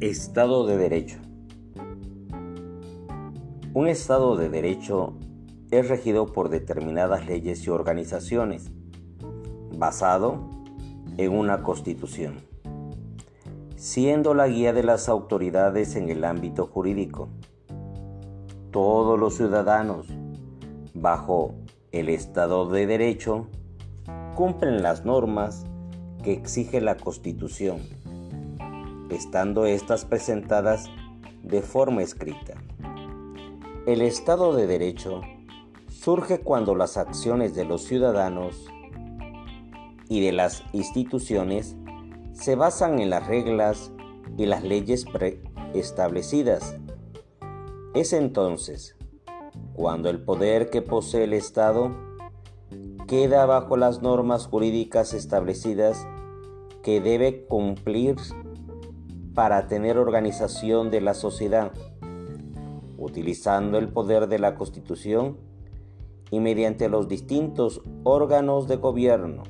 Estado de Derecho. Un Estado de Derecho es regido por determinadas leyes y organizaciones, basado en una constitución, siendo la guía de las autoridades en el ámbito jurídico. Todos los ciudadanos, bajo el Estado de Derecho, cumplen las normas que exige la Constitución estando estas presentadas de forma escrita. El Estado de Derecho surge cuando las acciones de los ciudadanos y de las instituciones se basan en las reglas y las leyes preestablecidas. Es entonces cuando el poder que posee el Estado queda bajo las normas jurídicas establecidas que debe cumplir para tener organización de la sociedad, utilizando el poder de la Constitución y mediante los distintos órganos de gobierno